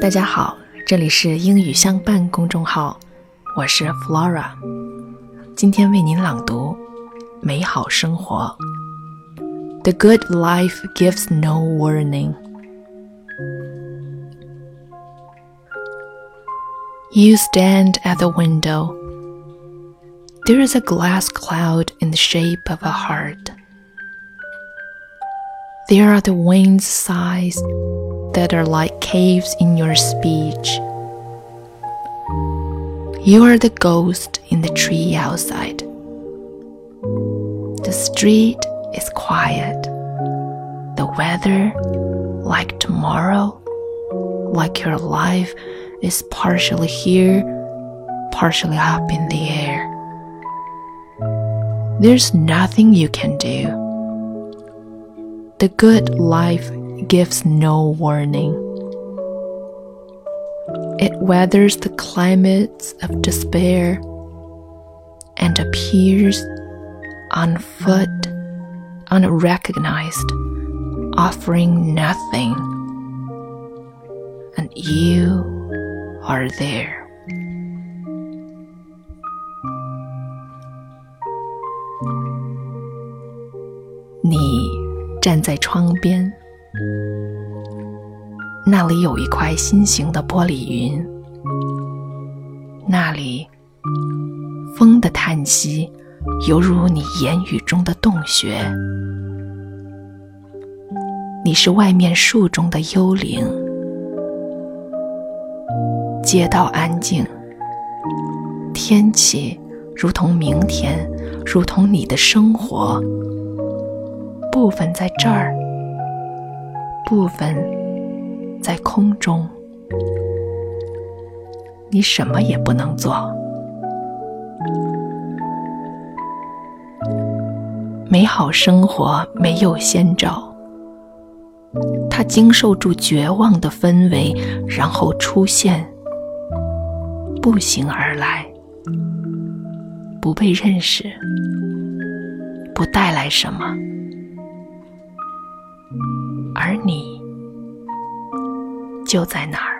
大家好，这里是英语相伴公众号，我是 Flora，今天为您朗读《美好生活》。The good life gives no warning. You stand at the window. there is a glass cloud in the shape of a heart. There are the wind's sighs that are like caves in your speech. You are the ghost in the tree outside. The street is quiet. The weather, like tomorrow, like your life, is partially here, partially up in the air. There's nothing you can do. The good life gives no warning. It weathers the climates of despair and appears on foot, unrecognized, offering nothing. And you are there. 你站在窗边，那里有一块心形的玻璃云，那里风的叹息犹如你言语中的洞穴。你是外面树中的幽灵。街道安静，天气如同明天，如同你的生活。部分在这儿，部分在空中。你什么也不能做。美好生活没有先兆，它经受住绝望的氛围，然后出现。步行而来，不被认识，不带来什么，而你就在哪儿。